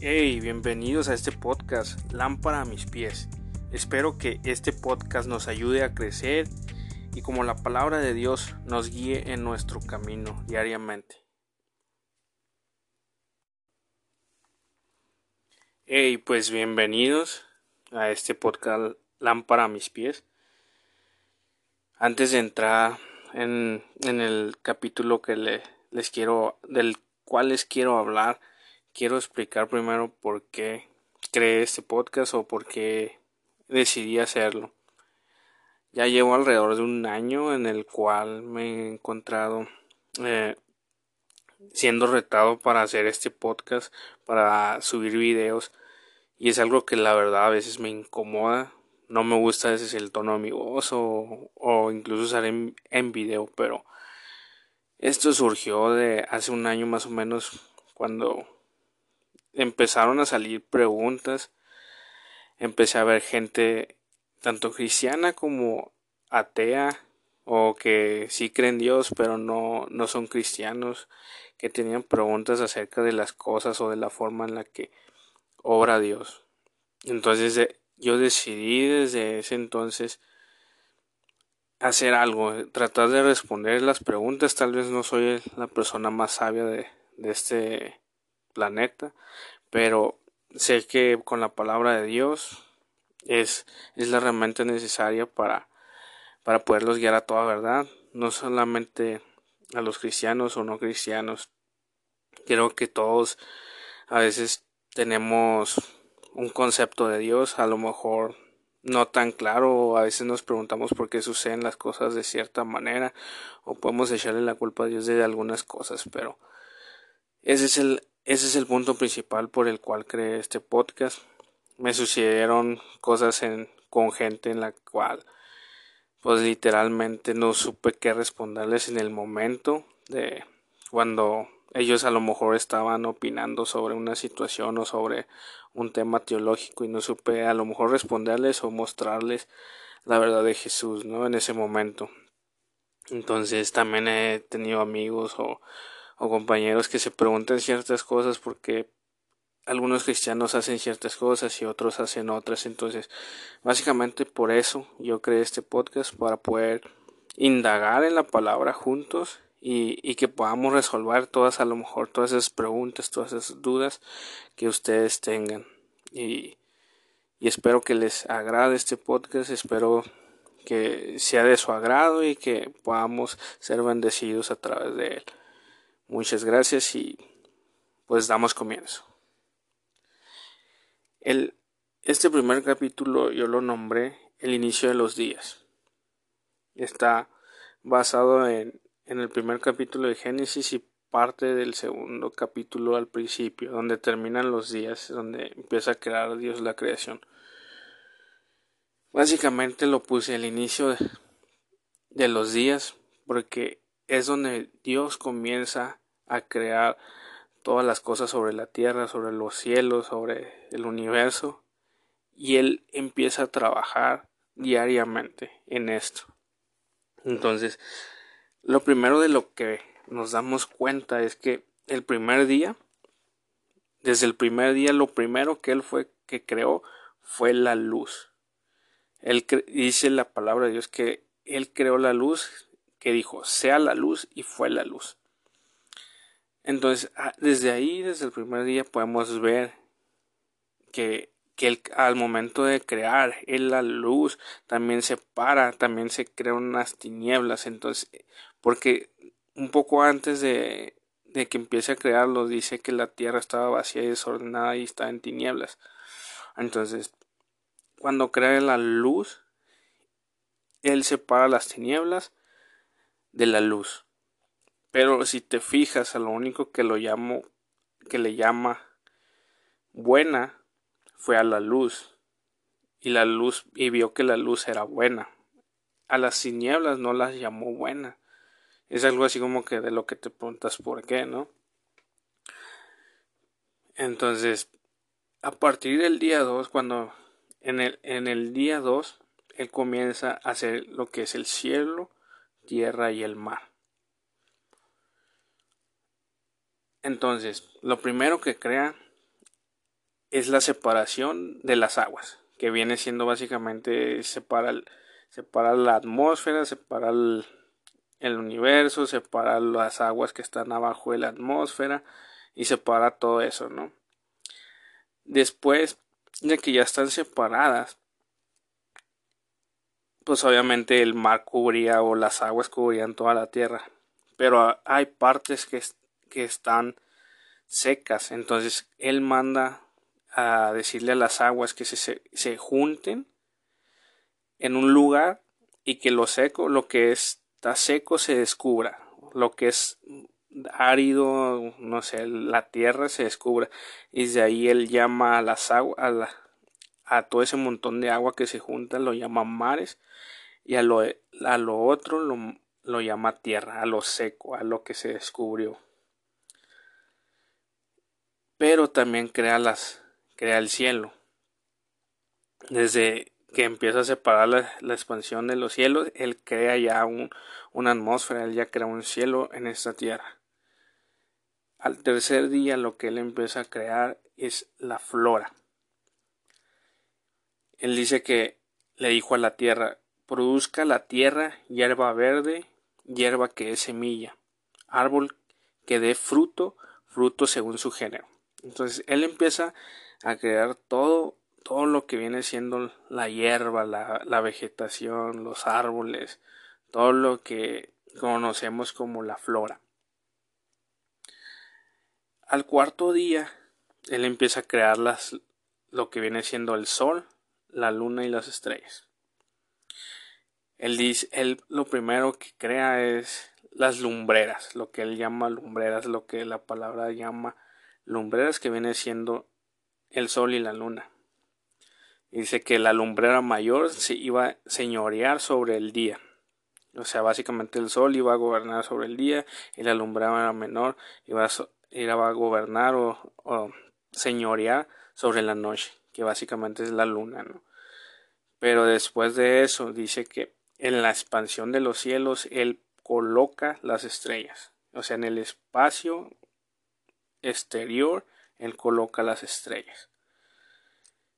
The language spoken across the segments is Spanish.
Hey, bienvenidos a este podcast Lámpara a mis pies. Espero que este podcast nos ayude a crecer y como la palabra de Dios nos guíe en nuestro camino diariamente. Hey, pues bienvenidos a este podcast Lámpara a mis pies. Antes de entrar en, en el capítulo que le, les quiero, del cual les quiero hablar, quiero explicar primero por qué creé este podcast o por qué decidí hacerlo. Ya llevo alrededor de un año en el cual me he encontrado eh, siendo retado para hacer este podcast, para subir videos y es algo que la verdad a veces me incomoda. No me gusta a veces el tono de mi voz o, o incluso usar en, en video, pero esto surgió de hace un año más o menos cuando empezaron a salir preguntas. Empecé a ver gente tanto cristiana como atea o que sí creen Dios pero no, no son cristianos que tenían preguntas acerca de las cosas o de la forma en la que obra Dios. Entonces yo decidí desde ese entonces hacer algo, tratar de responder las preguntas. Tal vez no soy la persona más sabia de, de este planeta, pero sé que con la palabra de Dios es, es la realmente necesaria para, para poderlos guiar a toda verdad, no solamente a los cristianos o no cristianos. Creo que todos a veces tenemos un concepto de Dios, a lo mejor no tan claro, a veces nos preguntamos por qué suceden las cosas de cierta manera, o podemos echarle la culpa a Dios de algunas cosas, pero ese es el, ese es el punto principal por el cual creé este podcast. Me sucedieron cosas en, con gente en la cual pues literalmente no supe qué responderles en el momento de cuando ellos a lo mejor estaban opinando sobre una situación o sobre un tema teológico y no supe a lo mejor responderles o mostrarles la verdad de Jesús, ¿no? En ese momento. Entonces también he tenido amigos o, o compañeros que se preguntan ciertas cosas porque algunos cristianos hacen ciertas cosas y otros hacen otras. Entonces, básicamente por eso yo creé este podcast para poder indagar en la palabra juntos y, y, que podamos resolver todas, a lo mejor, todas esas preguntas, todas esas dudas que ustedes tengan. Y, y espero que les agrade este podcast, espero que sea de su agrado y que podamos ser bendecidos a través de él. Muchas gracias y pues damos comienzo. El, este primer capítulo yo lo nombré el inicio de los días. Está basado en en el primer capítulo de Génesis y parte del segundo capítulo al principio, donde terminan los días, donde empieza a crear Dios la creación. Básicamente lo puse al inicio de los días, porque es donde Dios comienza a crear todas las cosas sobre la tierra, sobre los cielos, sobre el universo, y Él empieza a trabajar diariamente en esto. Entonces, lo primero de lo que nos damos cuenta es que el primer día, desde el primer día, lo primero que él fue que creó fue la luz. Él dice la palabra de Dios que él creó la luz, que dijo, sea la luz y fue la luz. Entonces, ah, desde ahí, desde el primer día, podemos ver que, que al momento de crear él la luz también se para, también se crean unas tinieblas. Entonces, porque un poco antes de, de que empiece a crearlo dice que la tierra estaba vacía y desordenada y está en tinieblas. Entonces, cuando crea la luz, él separa las tinieblas de la luz. Pero si te fijas a lo único que lo llamo que le llama buena fue a la luz y la luz y vio que la luz era buena. A las tinieblas no las llamó buena es algo así como que de lo que te preguntas por qué, ¿no? Entonces, a partir del día 2, cuando en el, en el día 2, él comienza a hacer lo que es el cielo, tierra y el mar. Entonces, lo primero que crea es la separación de las aguas, que viene siendo básicamente separa, la atmósfera, separa el, el universo, separa las aguas que están abajo de la atmósfera y separa todo eso, ¿no? Después de que ya están separadas, pues obviamente el mar cubría o las aguas cubrían toda la tierra, pero hay partes que, que están secas, entonces él manda a decirle a las aguas que se, se junten en un lugar y que lo seco, lo que está seco se descubra, lo que es árido, no sé, la tierra se descubra. Y de ahí él llama a las aguas, a, a todo ese montón de agua que se junta, lo llama mares y a lo, a lo otro lo, lo llama tierra, a lo seco, a lo que se descubrió. Pero también crea las crea el cielo. Desde que empieza a separar la, expansión de los cielos, Él crea ya un, una atmósfera, Él ya crea un cielo en esta tierra. Al tercer día lo que Él empieza a crear es la flora. Él dice que le dijo a la tierra, produzca la tierra hierba verde, hierba que es semilla, árbol que dé fruto, fruto según su género. Entonces él empieza a crear todo, todo lo que viene siendo la hierba, la, vegetación, los árboles, todo lo que conocemos como la flora. Al cuarto día, él empieza a crear las, lo que viene siendo el sol, la luna y las estrellas. Él dice, él lo primero que crea es las lumbreras, lo que él llama lumbreras, lo que la palabra llama lumbreras que viene siendo el sol y la luna. Dice que la lumbrera mayor se iba a señorear sobre el día. O sea, básicamente el sol iba a gobernar sobre el día y la lumbrera menor iba a, a gobernar o, o, señorear sobre la noche, que básicamente es la luna, ¿no? Pero después de eso dice que en la expansión de los cielos él coloca las estrellas. O sea, en el espacio exterior él coloca las estrellas.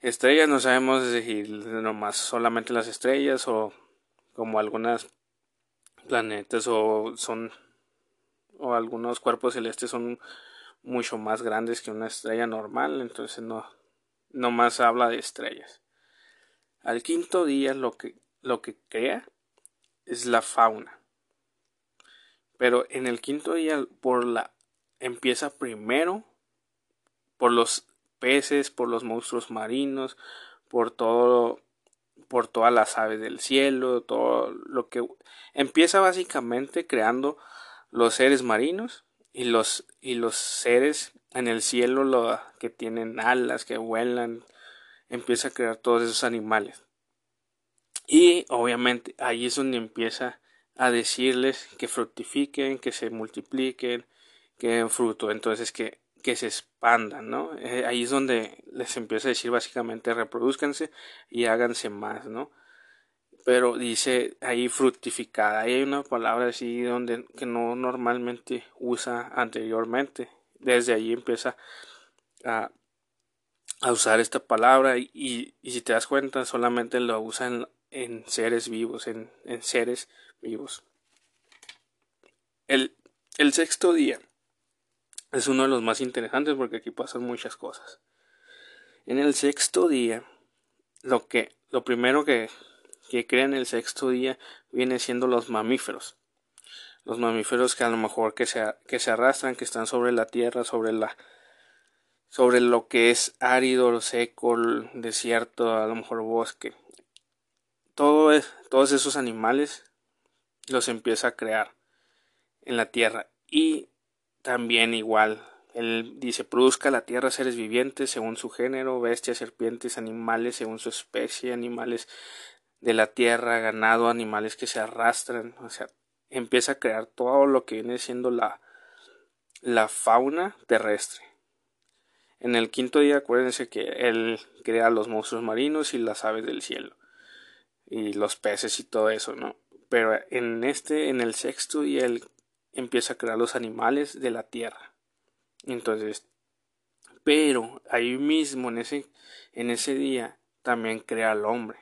Estrellas no sabemos decir nomás solamente las estrellas o como algunas planetas o son o algunos cuerpos celestes son mucho más grandes que una estrella normal, entonces no nomás habla de estrellas. Al quinto día lo que lo que crea es la fauna. Pero en el quinto día por la empieza primero por los peces, por los monstruos marinos, por todo por todas las aves del cielo, todo lo que empieza básicamente creando los seres marinos y los y los seres en el cielo lo, que tienen alas, que vuelan, empieza a crear todos esos animales. Y obviamente ahí es donde empieza a decirles que fructifiquen, que se multipliquen, que den fruto. Entonces que que se expandan, ¿no? Eh, ahí es donde les empieza a decir básicamente reproduzcanse y háganse más, ¿no? Pero dice ahí fructificada, ahí hay una palabra así donde que no normalmente usa anteriormente. Desde ahí empieza a, a usar esta palabra y, y, si te das cuenta solamente lo usa en, en seres vivos, en, en seres vivos. El, el sexto día es uno de los más interesantes porque aquí pasan muchas cosas. En el sexto día, lo que lo primero que, que en el sexto día viene siendo los mamíferos. Los mamíferos que a lo mejor que se, que se arrastran, que están sobre la tierra, sobre la sobre lo que es árido, seco, desierto, a lo mejor bosque. Todo todos esos animales los empieza a crear en la tierra y también igual. Él dice, produzca la tierra seres vivientes según su género, bestias, serpientes, animales según su especie, animales de la tierra, ganado, animales que se arrastran, o sea, empieza a crear todo lo que viene siendo la, la fauna terrestre. En el quinto día, acuérdense que él crea los monstruos marinos y las aves del cielo, y los peces y todo eso, ¿no? Pero en este, en el sexto día, él empieza a crear los animales de la tierra. Entonces, Pero ahí mismo, en ese, en ese día, también crea al hombre.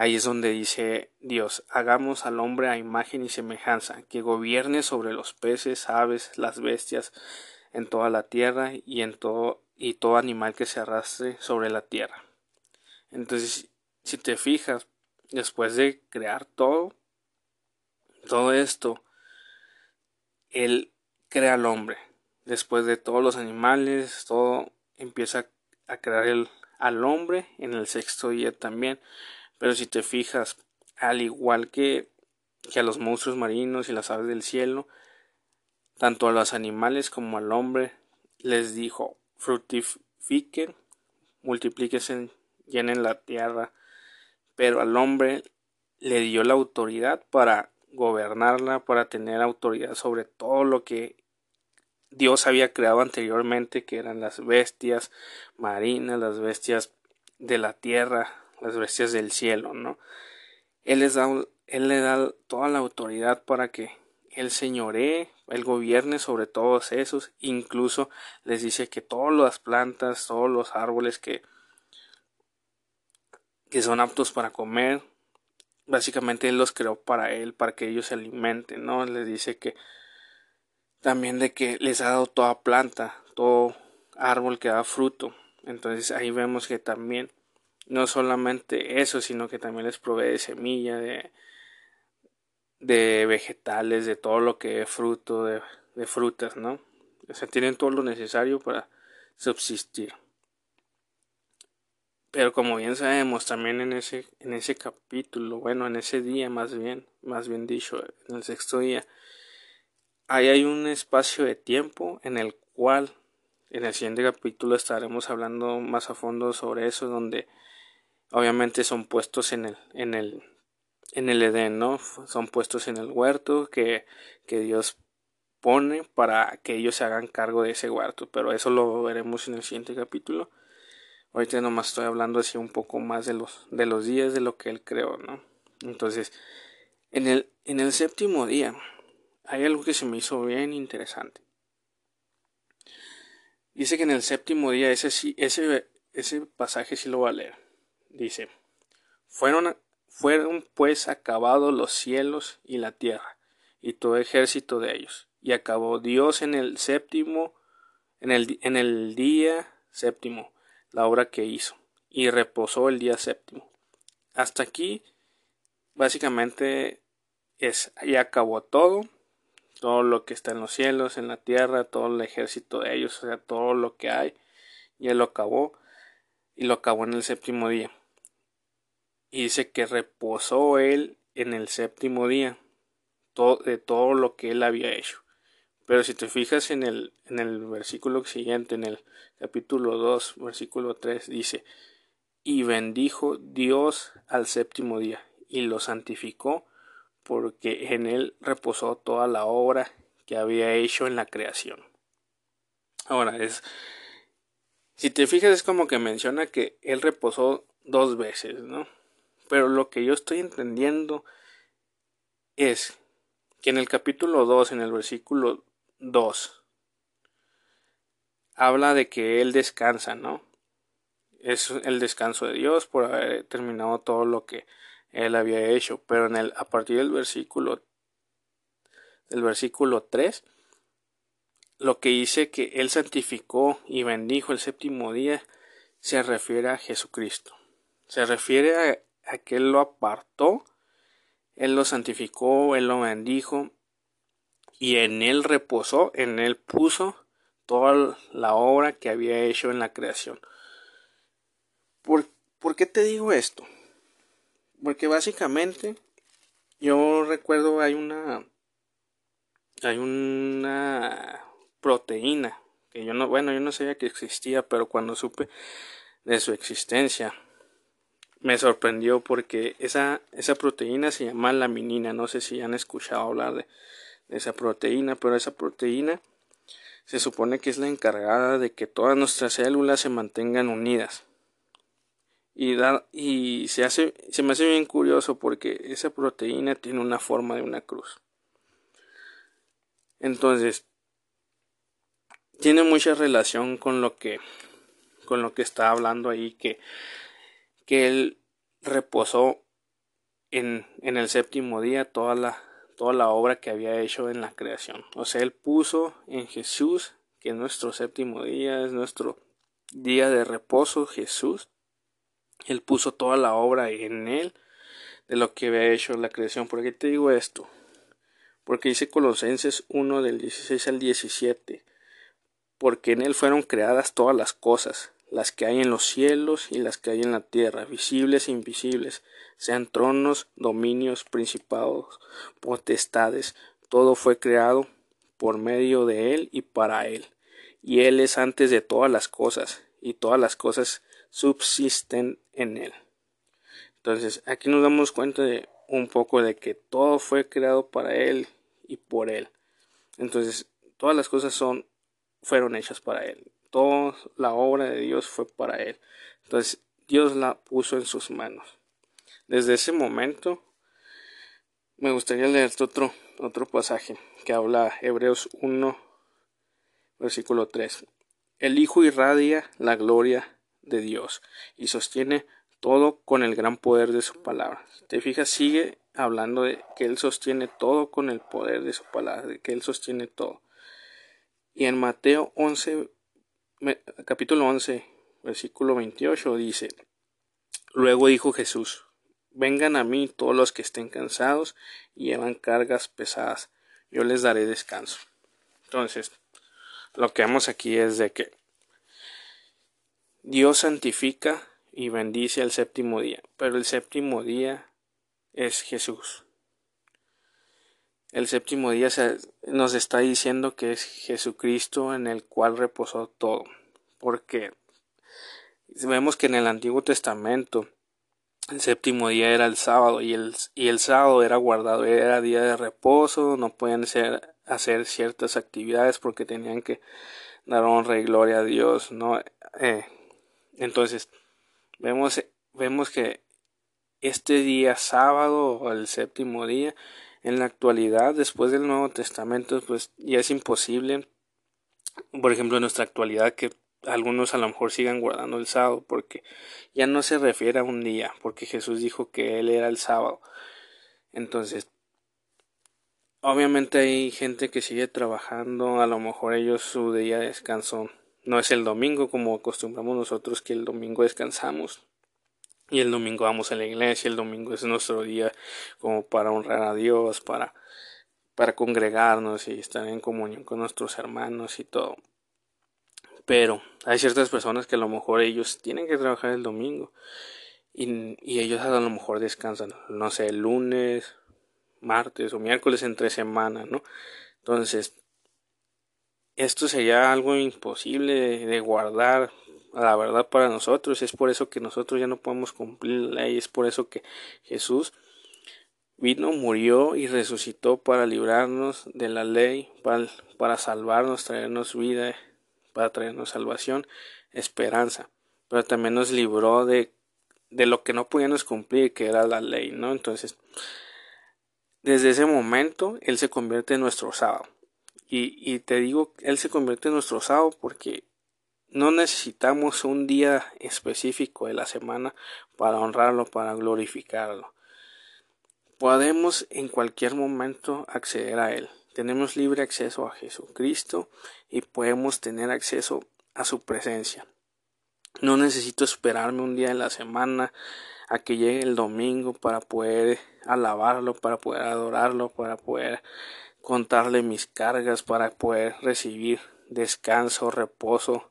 Ahí es donde dice Dios, hagamos al hombre a imagen y semejanza, que gobierne sobre los peces, aves, las bestias, en toda la tierra y en todo y todo animal que se arrastre sobre la tierra. Entonces, si te fijas, después de crear todo, todo esto, él crea al hombre. Después de todos los animales, todo empieza a crear el, al hombre en el sexto día también. Pero si te fijas, al igual que, que a los monstruos marinos y las aves del cielo, tanto a los animales como al hombre les dijo fructifiquen, multiplíquense, llenen la tierra, pero al hombre le dio la autoridad para gobernarla, para tener autoridad sobre todo lo que Dios había creado anteriormente, que eran las bestias marinas, las bestias de la tierra, las bestias del cielo, ¿no? Él les da, él le da toda la autoridad para que él señoree, él gobierne sobre todos esos, incluso les dice que todas las plantas, todos los árboles que, que son aptos para comer, básicamente él los creó para él, para que ellos se alimenten, ¿no? Les dice que también de que les ha dado toda planta, todo árbol que da fruto. Entonces ahí vemos que también no solamente eso, sino que también les provee de semilla, de, de vegetales, de todo lo que es fruto, de, de frutas, ¿no? O sea, tienen todo lo necesario para subsistir. Pero como bien sabemos, también en ese, en ese capítulo, bueno, en ese día más bien, más bien dicho, en el sexto día, ahí hay un espacio de tiempo en el cual en el siguiente capítulo estaremos hablando más a fondo sobre eso, donde obviamente son puestos en el, en el, en el Edén, ¿no? Son puestos en el huerto que, que Dios pone para que ellos se hagan cargo de ese huerto, pero eso lo veremos en el siguiente capítulo. Ahorita nomás estoy hablando así un poco más de los, de los días de lo que él creó, ¿no? Entonces, en el, en el séptimo día hay algo que se me hizo bien interesante. Dice que en el séptimo día, ese, ese, ese pasaje sí lo va a leer. Dice, fueron, fueron pues acabados los cielos y la tierra, y todo ejército de ellos. Y acabó Dios en el séptimo, en el, en el día séptimo la obra que hizo, y reposó el día séptimo. Hasta aquí, básicamente, es, ya acabó todo, todo lo que está en los cielos, en la tierra, todo el ejército de ellos, o sea, todo lo que hay, ya lo acabó, y lo acabó en el séptimo día. Y dice que reposó él en el séptimo día de todo lo que él había hecho. Pero si te fijas en el, en el versículo siguiente, en el capítulo 2, versículo 3, dice, y bendijo Dios al séptimo día, y lo santificó, porque en él reposó toda la obra que había hecho en la creación. Ahora, es, si te fijas, es como que menciona que él reposó dos veces, ¿no? Pero lo que yo estoy entendiendo es que en el capítulo 2, en el versículo 2. Habla de que Él descansa, ¿no? Es el descanso de Dios por haber terminado todo lo que Él había hecho. Pero en el, a partir del versículo del versículo 3, lo que dice que Él santificó y bendijo el séptimo día se refiere a Jesucristo. Se refiere a, a que Él lo apartó, Él lo santificó, Él lo bendijo y en él reposó, en él puso toda la obra que había hecho en la creación. ¿Por, ¿por qué te digo esto? Porque básicamente yo recuerdo hay una hay una proteína que yo no bueno yo no sabía que existía pero cuando supe de su existencia me sorprendió porque esa esa proteína se llama laminina no sé si han escuchado hablar de esa proteína, pero esa proteína se supone que es la encargada de que todas nuestras células se mantengan unidas. Y, da, y se, hace, se me hace bien curioso porque esa proteína tiene una forma de una cruz. Entonces, tiene mucha relación con lo que con lo que está hablando ahí que que él reposó en, en el séptimo día toda la toda la obra que había hecho en la creación. O sea, él puso en Jesús, que es nuestro séptimo día, es nuestro día de reposo, Jesús. Él puso toda la obra en él de lo que había hecho la creación. ¿Por qué te digo esto? Porque dice Colosenses 1 del 16 al 17 porque en él fueron creadas todas las cosas, las que hay en los cielos y las que hay en la tierra, visibles e invisibles, sean tronos, dominios, principados, potestades, todo fue creado por medio de él y para él. Y él es antes de todas las cosas, y todas las cosas subsisten en él. Entonces, aquí nos damos cuenta de un poco de que todo fue creado para él y por él. Entonces, todas las cosas son fueron hechas para él. Toda la obra de Dios fue para él. Entonces Dios la puso en sus manos. Desde ese momento me gustaría leer otro, otro pasaje que habla Hebreos 1, versículo 3. El Hijo irradia la gloria de Dios y sostiene todo con el gran poder de su palabra. Te fijas, sigue hablando de que Él sostiene todo con el poder de su palabra, de que Él sostiene todo. Y en Mateo 11, capítulo 11, versículo 28 dice, Luego dijo Jesús, Vengan a mí todos los que estén cansados y llevan cargas pesadas, yo les daré descanso. Entonces, lo que vemos aquí es de que Dios santifica y bendice el séptimo día, pero el séptimo día es Jesús. El séptimo día nos está diciendo que es Jesucristo en el cual reposó todo. Porque vemos que en el Antiguo Testamento el séptimo día era el sábado y el, y el sábado era guardado, era día de reposo, no pueden hacer ciertas actividades porque tenían que dar honra y gloria a Dios, ¿no? Eh, entonces, vemos, vemos que este día sábado o el séptimo día en la actualidad, después del Nuevo Testamento, pues ya es imposible, por ejemplo, en nuestra actualidad, que algunos a lo mejor sigan guardando el sábado, porque ya no se refiere a un día, porque Jesús dijo que Él era el sábado. Entonces, obviamente hay gente que sigue trabajando, a lo mejor ellos su día de descanso no es el domingo como acostumbramos nosotros que el domingo descansamos y el domingo vamos a la iglesia, el domingo es nuestro día como para honrar a Dios, para, para congregarnos y estar en comunión con nuestros hermanos y todo. Pero hay ciertas personas que a lo mejor ellos tienen que trabajar el domingo y, y ellos a lo mejor descansan, no sé, el lunes, martes o miércoles entre semana, ¿no? Entonces, esto sería algo imposible de guardar la verdad para nosotros. Es por eso que nosotros ya no podemos cumplir la ley. Es por eso que Jesús vino, murió y resucitó para librarnos de la ley, para, para salvarnos, traernos vida, para traernos salvación, esperanza. Pero también nos libró de, de lo que no podíamos cumplir, que era la ley, ¿no? Entonces, desde ese momento, Él se convierte en nuestro sábado. Y, y te digo, Él se convierte en nuestro sábado porque no necesitamos un día específico de la semana para honrarlo, para glorificarlo. Podemos en cualquier momento acceder a Él. Tenemos libre acceso a Jesucristo y podemos tener acceso a su presencia. No necesito esperarme un día de la semana a que llegue el domingo para poder alabarlo, para poder adorarlo, para poder contarle mis cargas, para poder recibir descanso, reposo,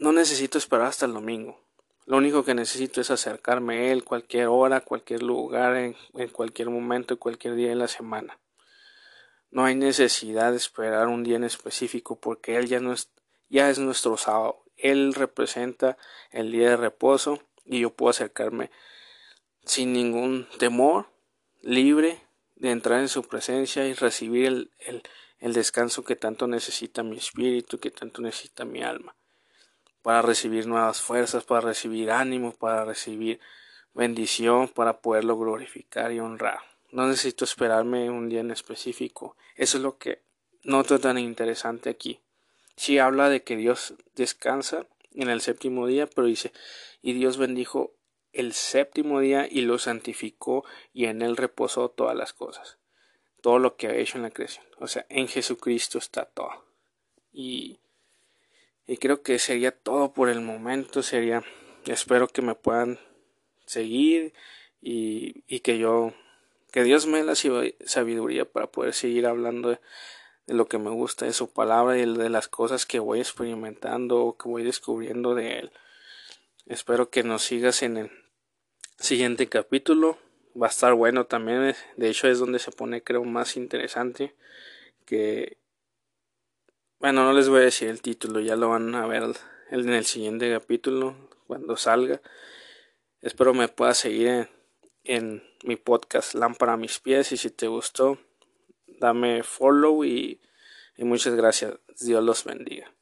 no necesito esperar hasta el domingo. Lo único que necesito es acercarme a Él cualquier hora, cualquier lugar, en, cualquier momento, cualquier día de la semana. No hay necesidad de esperar un día en específico porque Él ya, no es, ya es nuestro sábado. Él representa el día de reposo y yo puedo acercarme sin ningún temor, libre de entrar en su presencia y recibir el, el, el descanso que tanto necesita mi espíritu, que tanto necesita mi alma para recibir nuevas fuerzas, para recibir ánimo, para recibir bendición, para poderlo glorificar y honrar. No necesito esperarme un día en específico. Eso es lo que noto tan interesante aquí. Sí habla de que Dios descansa en el séptimo día, pero dice, y Dios bendijo el séptimo día y lo santificó y en él reposó todas las cosas, todo lo que ha hecho en la creación. O sea, en Jesucristo está todo. Y, y creo que sería todo por el momento, sería, espero que me puedan seguir y, y que yo, que Dios me dé la sabiduría para poder seguir hablando de, de lo que me gusta de su palabra y de las cosas que voy experimentando o que voy descubriendo de él. Espero que nos sigas en el siguiente capítulo. Va a estar bueno también. De hecho es donde se pone creo más interesante. Que... Bueno, no les voy a decir el título. Ya lo van a ver en el siguiente capítulo. Cuando salga. Espero me puedas seguir en, mi podcast Lámpara a mis pies. Y si te gustó, dame follow y muchas gracias. Dios los bendiga.